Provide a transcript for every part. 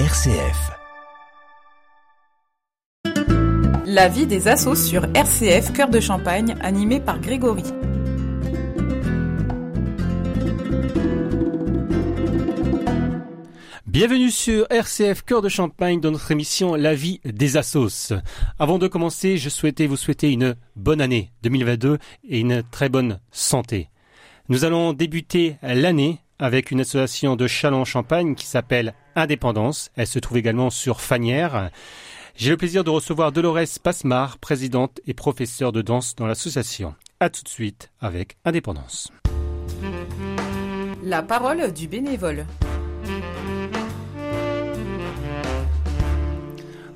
RCF. La vie des assos sur RCF Cœur de Champagne, animé par Grégory. Bienvenue sur RCF Cœur de Champagne dans notre émission La vie des assos. Avant de commencer, je souhaitais vous souhaiter une bonne année 2022 et une très bonne santé. Nous allons débuter l'année avec une association de Châlons-Champagne qui s'appelle Indépendance. Elle se trouve également sur Fanière. J'ai le plaisir de recevoir Dolores Pasmar, présidente et professeure de danse dans l'association. A tout de suite avec Indépendance. La parole du bénévole.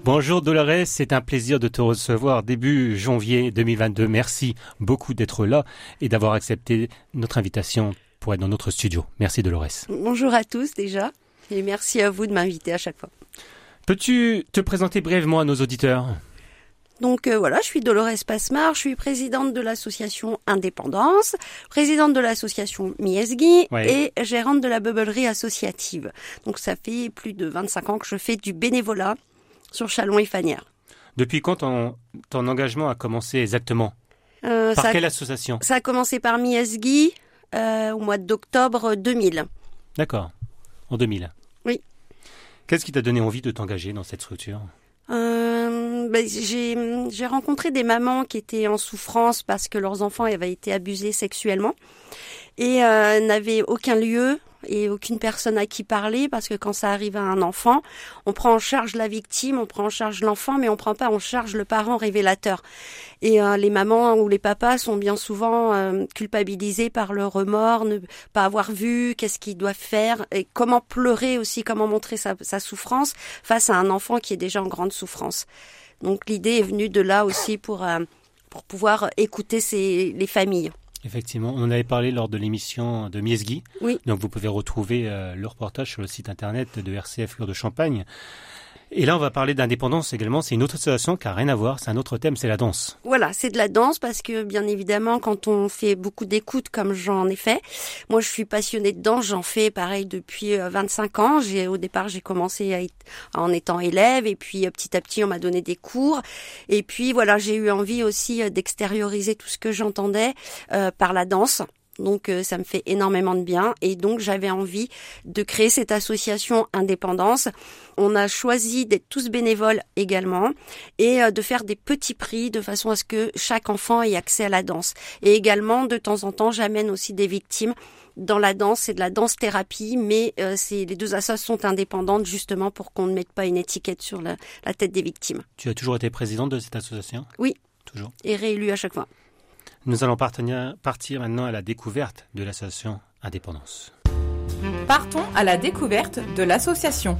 Bonjour Dolores, c'est un plaisir de te recevoir début janvier 2022. Merci beaucoup d'être là et d'avoir accepté notre invitation pour être dans notre studio. Merci Dolores. Bonjour à tous déjà et merci à vous de m'inviter à chaque fois. Peux-tu te présenter brièvement à nos auditeurs? Donc euh, voilà, je suis Dolores Pasmar, je suis présidente de l'association Indépendance, présidente de l'association Miesgui Oui. et gérante de la bubblerie associative. Donc ça fait plus de 25 ans que je fais du bénévolat sur Chalon et Fanière. Depuis quand ton, ton engagement a commencé exactement? Euh, Par ça, quelle association? Ça a commencé par Miesgui euh, au mois d'octobre 2000. D'accord, en 2000. Qu'est-ce qui t'a donné envie de t'engager dans cette structure? Euh, ben, j'ai j'ai rencontré des mamans qui étaient en souffrance parce que leurs enfants avaient été abusés sexuellement et euh, n'avaient aucun lieu et aucune personne à qui parler parce que quand ça arrive à un enfant, on prend en charge la victime, on prend en charge l'enfant, mais on prend pas en charge le parent révélateur. Et euh, les mamans ou les papas sont bien souvent euh, culpabilisés par le remords, ne pas avoir vu, qu'est-ce qu'ils doivent faire, et comment pleurer aussi, comment montrer sa, sa souffrance face à un enfant qui est déjà en grande souffrance. Donc l'idée est venue de là aussi pour euh, pour pouvoir écouter ces, les familles. Effectivement, on en avait parlé lors de l'émission de Miesgui. Oui. Donc vous pouvez retrouver euh, le reportage sur le site internet de RCF Cœur de Champagne. Et là, on va parler d'indépendance également. C'est une autre association qui n'a rien à voir. C'est un autre thème, c'est la danse. Voilà, c'est de la danse parce que bien évidemment, quand on fait beaucoup d'écoute comme j'en ai fait, moi je suis passionnée de danse, j'en fais pareil depuis euh, 25 ans. J'ai au départ j'ai commencé en étant élève et puis euh, petit à petit on m'a donné des cours et puis voilà j'ai eu envie aussi euh, d'extérioriser tout ce que j'entendais euh, par la danse. Donc euh, ça me fait énormément de bien et donc j'avais envie de créer cette association Indépendance. On a choisi d'être tous bénévoles également et euh, de faire des petits prix de façon à ce que chaque enfant ait accès à la danse. Et également, de temps en temps, j'amène aussi des victimes dans la danse. C'est de la danse thérapie, mais euh, c'est les deux associations sont indépendantes justement pour qu'on ne mette pas une étiquette sur la, la tête des victimes. Tu as toujours été présidente de cette association? Oui. Toujours. Et réélu à chaque fois. Nous allons partenir- partir maintenant à la découverte de l'association Indépendance. Partons à la découverte de l'association.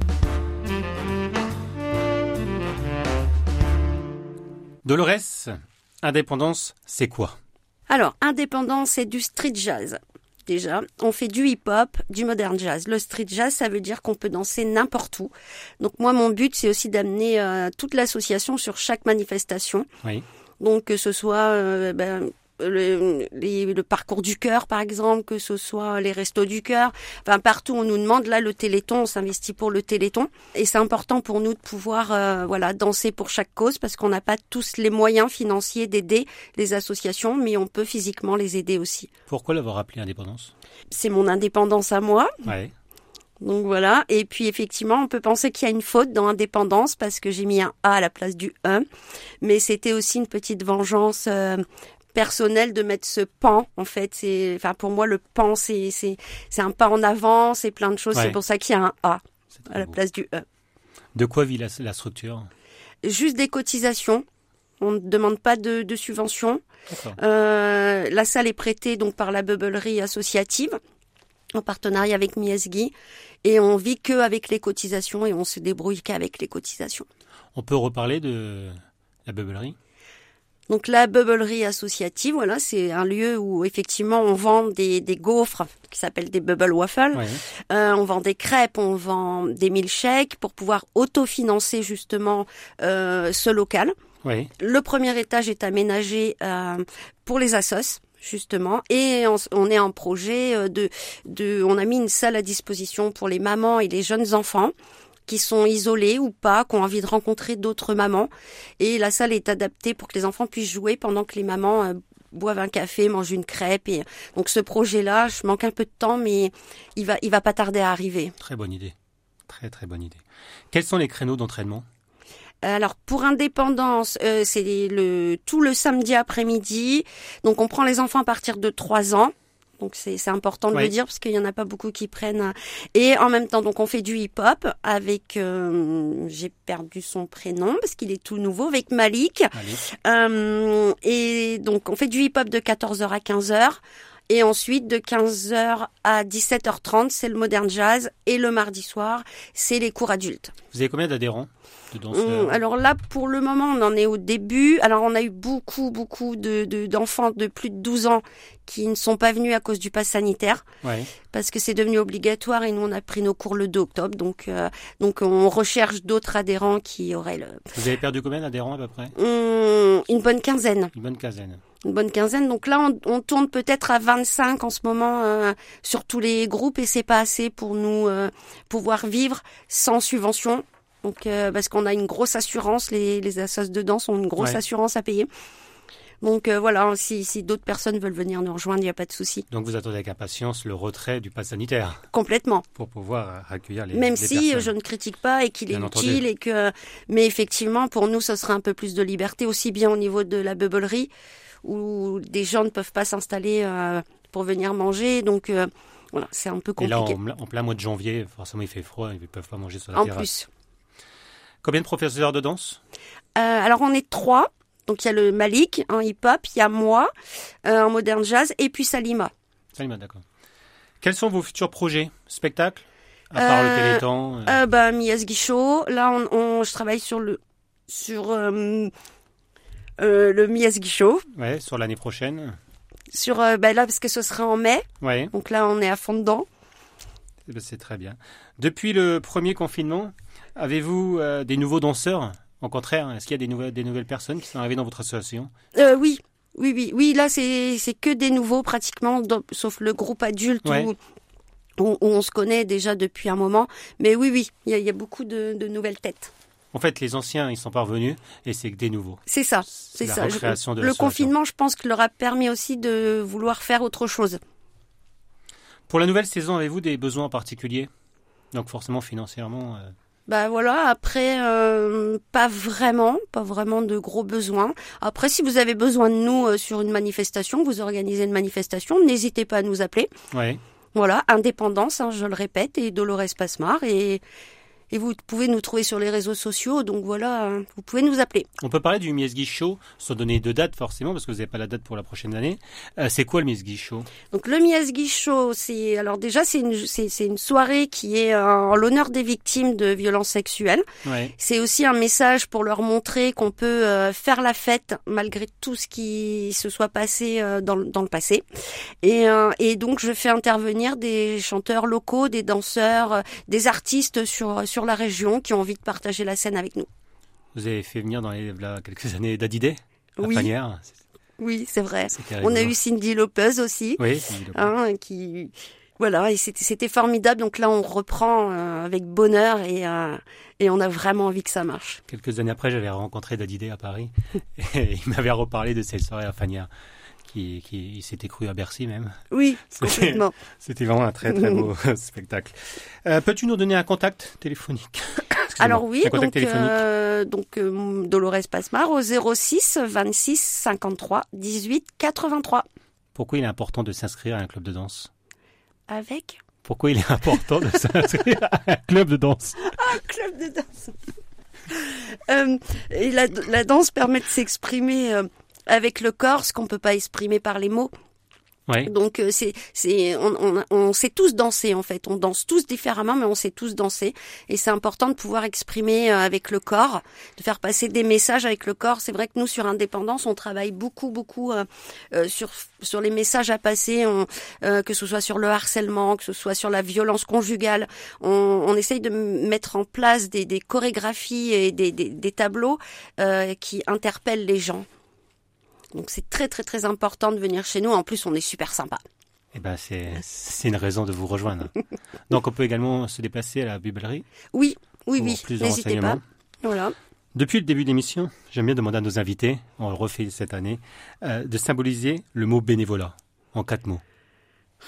Dolores, Indépendance, c'est quoi? Alors, indépendance, c'est du street jazz. Déjà, on fait du hip-hop, du modern jazz. Le street jazz, ça veut dire qu'on peut danser n'importe où. Donc moi, mon but, c'est aussi d'amener euh, toute l'association sur chaque manifestation. Oui. Donc que ce soit euh, ben, le, les- le parcours du cœur, par exemple, que ce soit les restos du cœur, enfin partout on nous demande là le Téléthon, on s'investit pour le Téléthon et c'est important pour nous de pouvoir euh, voilà danser pour chaque cause parce qu'on n'a pas tous les moyens financiers d'aider les associations, mais on peut physiquement les aider aussi. Pourquoi l'avoir appelé Indépendance? C'est mon indépendance à moi, Ouais. donc voilà. Et puis effectivement, on peut penser qu'il y a une faute dans indépendance parce que j'ai mis un A à la place du E, mais c'était aussi une petite vengeance euh, personnelle de mettre ce pan. En fait, c'est, enfin pour moi le pan c'est c'est c'est un pas en avant, c'est plein de choses. Ouais. C'est pour ça qu'il y a un A à la beau. place du E. De quoi vit la, la structure? Juste des cotisations. On ne demande pas de, de subvention. Euh, la salle est prêtée donc par la bubblerie associative en partenariat avec Miesgui et on vit que avec les cotisations et on se débrouille qu'avec les cotisations. On peut reparler de la bubblerie? Donc la bubblerie associative, voilà, c'est un lieu où effectivement on vend des, des gaufres qui s'appellent des bubble waffles. Ouais. Euh, on vend des crêpes, on vend des milkshakes pour pouvoir autofinancer justement euh, ce local. Oui. Le premier étage est aménagé euh, pour les assos justement et on, on est en projet euh, de, de on a mis une salle à disposition pour les mamans et les jeunes enfants qui sont isolées ou pas, qui ont envie de rencontrer d'autres mamans. Et la salle est adaptée pour que les enfants puissent jouer pendant que les mamans euh, boivent un café, mangent une crêpe. Et donc ce projet-là, je manque un peu de temps, mais il va, il va pas tarder à arriver. Très bonne idée. Très très bonne idée. Quels sont les créneaux d'entraînement? Alors pour indépendance, euh, c'est le tout le samedi après-midi. Donc on prend les enfants à partir de 3 ans. Donc c'est important de le dire parce qu'il y en a pas beaucoup qui prennent. Et en même temps, donc on fait du hip-hop avec, euh, j'ai perdu son prénom parce qu'il est tout nouveau, avec Malik. Euh, et donc on fait du hip-hop de 14h à 15h. Et ensuite, de 15h à 17h30, c'est le modern jazz. Et le mardi soir, c'est les cours adultes. Vous avez combien d'adhérents Hum, alors là, pour le moment, on en est au début. Alors on a eu beaucoup, beaucoup de, d'enfants de, plus de 12 ans qui ne sont pas venus à cause du pass sanitaire, parce que c'est devenu obligatoire et nous on a pris nos cours le 2 octobre. Donc, euh, donc on recherche d'autres adhérents qui auraient le. Vous avez perdu combien d'adhérents à peu près? Hum, Une bonne quinzaine. Une bonne quinzaine une bonne quinzaine. Donc là, on, tourne peut-être à 25 en ce moment euh, sur tous les groupes et c'est pas assez pour nous euh, pouvoir vivre sans subvention. Donc euh, parce qu'on a une grosse assurance, les, les assos de danse ont une grosse assurance à payer. Donc euh, voilà, si, si d'autres personnes veulent venir nous rejoindre, il n'y a pas de souci. Donc vous attendez avec impatience le retrait du pass sanitaire Complètement. Pour pouvoir accueillir les Même si je ne critique pas et qu'il est utile et que, mais effectivement pour nous ce sera un peu plus de liberté aussi bien au niveau de la beublerie où des gens ne peuvent pas s'installer euh, pour venir manger. Donc voilà, c'est un peu compliqué. Et là, en, plein mois de janvier, forcément il fait froid, ils ne peuvent pas manger sur la terrasse. En plus. Combien de professeurs de danse? Euh, Alors on est trois. Donc il y a le Malik en hip-hop, il y a moi euh, en modern jazz et puis Salima. Salima, d'accord. Quels sont vos futurs projets Spectacles À part le euh, Téléthon euh... bah, Mies Guichot. Là, on, je travaille sur le sur le Mies Guichot. Ouais, sur l'année prochaine. Sur bah, là parce que ce sera en mai. Ouais. Donc là, on est à fond dedans. Eh ben, c'est très bien. Depuis le premier confinement, Avez-vous euh, des nouveaux danseurs? Au contraire, est-ce qu'il y a des nouvelles, des nouvelles personnes qui sont arrivées dans votre association? Euh, Oui, oui, oui, oui. Là, c'est que des nouveaux pratiquement, sauf le groupe adulte où, on se connaît déjà depuis un moment. Mais oui, oui, il y, a beaucoup de, nouvelles têtes. En fait, les anciens, ils sont parvenus et c'est que des nouveaux. C'est ça, c'est ça. le confinement, je pense que leur a permis aussi de vouloir faire autre chose. Pour la nouvelle saison, avez-vous des besoins particuliers Donc forcément financièrement. Euh, bah voilà, après euh, pas vraiment, pas vraiment de gros besoins. Après si vous avez besoin de nous euh, sur une manifestation, vous organisez une manifestation, n'hésitez pas à nous appeler. Ouais. Voilà, indépendance, hein, je le répète, et Dolores Pasmar et et vous pouvez nous trouver sur les réseaux sociaux. Donc voilà, hein, vous pouvez nous appeler. On peut parler du Miesgi Show sans donner de date forcément parce que vous n'avez pas la date pour la prochaine année. Euh, c'est quoi le Miesgi Show? Donc le Miesgi Show, c'est alors déjà c'est une c'est une soirée qui est en l'honneur des victimes de violences sexuelles. Ouais. C'est aussi un message pour leur montrer qu'on peut euh, faire la fête malgré tout ce qui se soit passé euh, dans, dans le passé. Et, et donc je fais intervenir des chanteurs locaux, des danseurs, des artistes sur sur la région qui ont envie de partager la scène avec nous. Vous avez fait venir dans les, quelques années Dadidé oui. Oui, c'est vrai. On a eu Cindy Lopez aussi, oui, hein, qui voilà, et c'était formidable. Donc là, on reprend euh, avec bonheur et, euh, et on a vraiment envie que ça marche. Quelques années après, j'avais rencontré Dadidé à Paris et il m'avait reparlé de cette soirée à Fanière qui, qui s'était cru à Bercy même. Oui, complètement. C'était vraiment un très très beau spectacle. Euh, Peux-tu nous donner un contact téléphonique Alors oui, donc, euh, donc euh, Dolores Pasmar au 06 26 53 18 83. Pourquoi il est important de s'inscrire à un club de danse? Avec? Pourquoi il est important de s'inscrire à un club de danse? Un club de danse euh, et la, la, danse permet de s'exprimer euh, avec le corps ce qu'on peut pas exprimer par les mots. Donc euh, c'est c'est on, on, on, sait tous danser en fait, on danse tous différemment mais on sait tous danser et c'est important de pouvoir exprimer euh, avec le corps, de faire passer des messages avec le corps. C'est vrai que nous sur Indépendance, on travaille beaucoup beaucoup euh, sur sur les messages à passer, on, que ce soit sur le harcèlement, que ce soit sur la violence conjugale. On, on essaye de mettre en place des, des chorégraphies et des, des, des tableaux qui interpellent les gens. Donc c'est très très très important de venir chez nous. En plus, on est super sympa. Eh ben c'est c'est une raison de vous rejoindre. Donc on peut également se déplacer à la biblerie. Oui, Oui, oui, n'hésitez pas. Voilà. Depuis le début de l'émission, j'aime bien demander à nos invités, on le refait cette année, euh, de symboliser le mot bénévolat en quatre mots.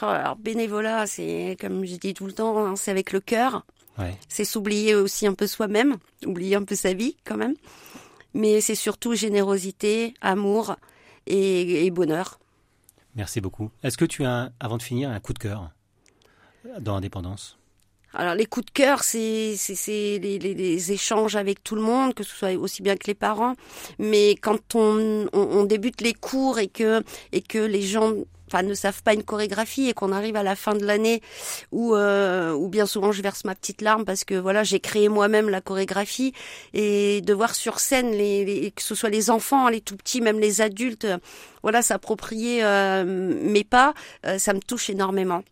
Oh, Alors, bénévolat, c'est, comme je dis tout le temps, hein, c'est avec le cœur. Ouais. C'est s'oublier aussi un peu soi-même, oublier un peu sa vie quand même. Mais c'est surtout générosité, amour et, et bonheur. Merci beaucoup. Est-ce que tu as, avant de finir, un coup de cœur dans l'indépendance? Alors les coups de cœur, c'est c'est c'est les, les, les échanges avec tout le monde, que ce soit aussi bien que les parents. Mais quand on, on, on débute les cours et que et que les gens enfin ne savent pas une chorégraphie et qu'on arrive à la fin de l'année où euh, où bien souvent je verse ma petite larme parce que voilà j'ai créé moi-même la chorégraphie et de voir sur scène les, les- que ce soit les enfants les tout petits même les adultes voilà s'approprier euh, mes pas euh, ça me touche énormément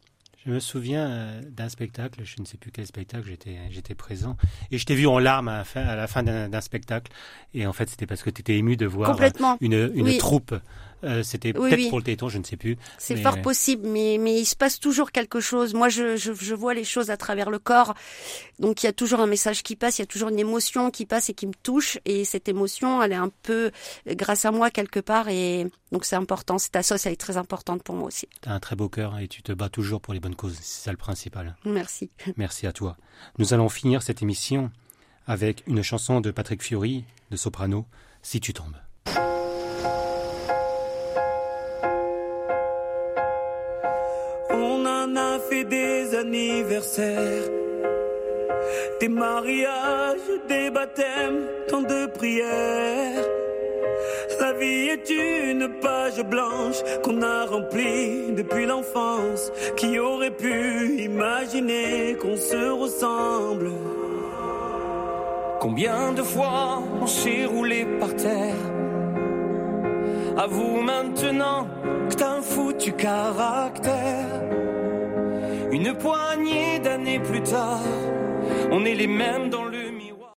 Je me souviens d'un spectacle, je ne sais plus quel spectacle, j'étais j'étais présent, et je t'ai vu en larmes à la fin, à la fin d'un d'un spectacle, et en fait c'était parce que tu étais ému de voir complètement une, une Oui. troupe. Euh, c'était Oui, peut-être oui. pour le téton, je ne sais plus. C'est Mais- fort possible, mais, mais il se passe toujours quelque chose. Moi, je, je, je vois les choses à travers le corps. Donc, il y a toujours un message qui passe, il y a toujours une émotion qui passe et qui me touche. Et cette émotion, elle est un peu grâce à moi quelque part. Et donc, c'est important. Cette assoce, elle est très importante pour moi aussi. Tu as un très beau cœur et tu te bats toujours pour les bonnes causes, c'est ça le principal. Merci. Merci à toi. Nous allons finir cette émission avec une chanson de Patrick Fiori, de soprano, Si tu tombes. Anniversaires, des mariages, des baptêmes, tant de prières. La vie est une page blanche qu'on a remplie depuis l'enfance. Qui aurait pu imaginer qu'on se ressemble Combien de fois on s'est roulé par terre? Avoue maintenant que t'as un foutu caractère. Une poignée d'années plus tard, on est les mêmes dans le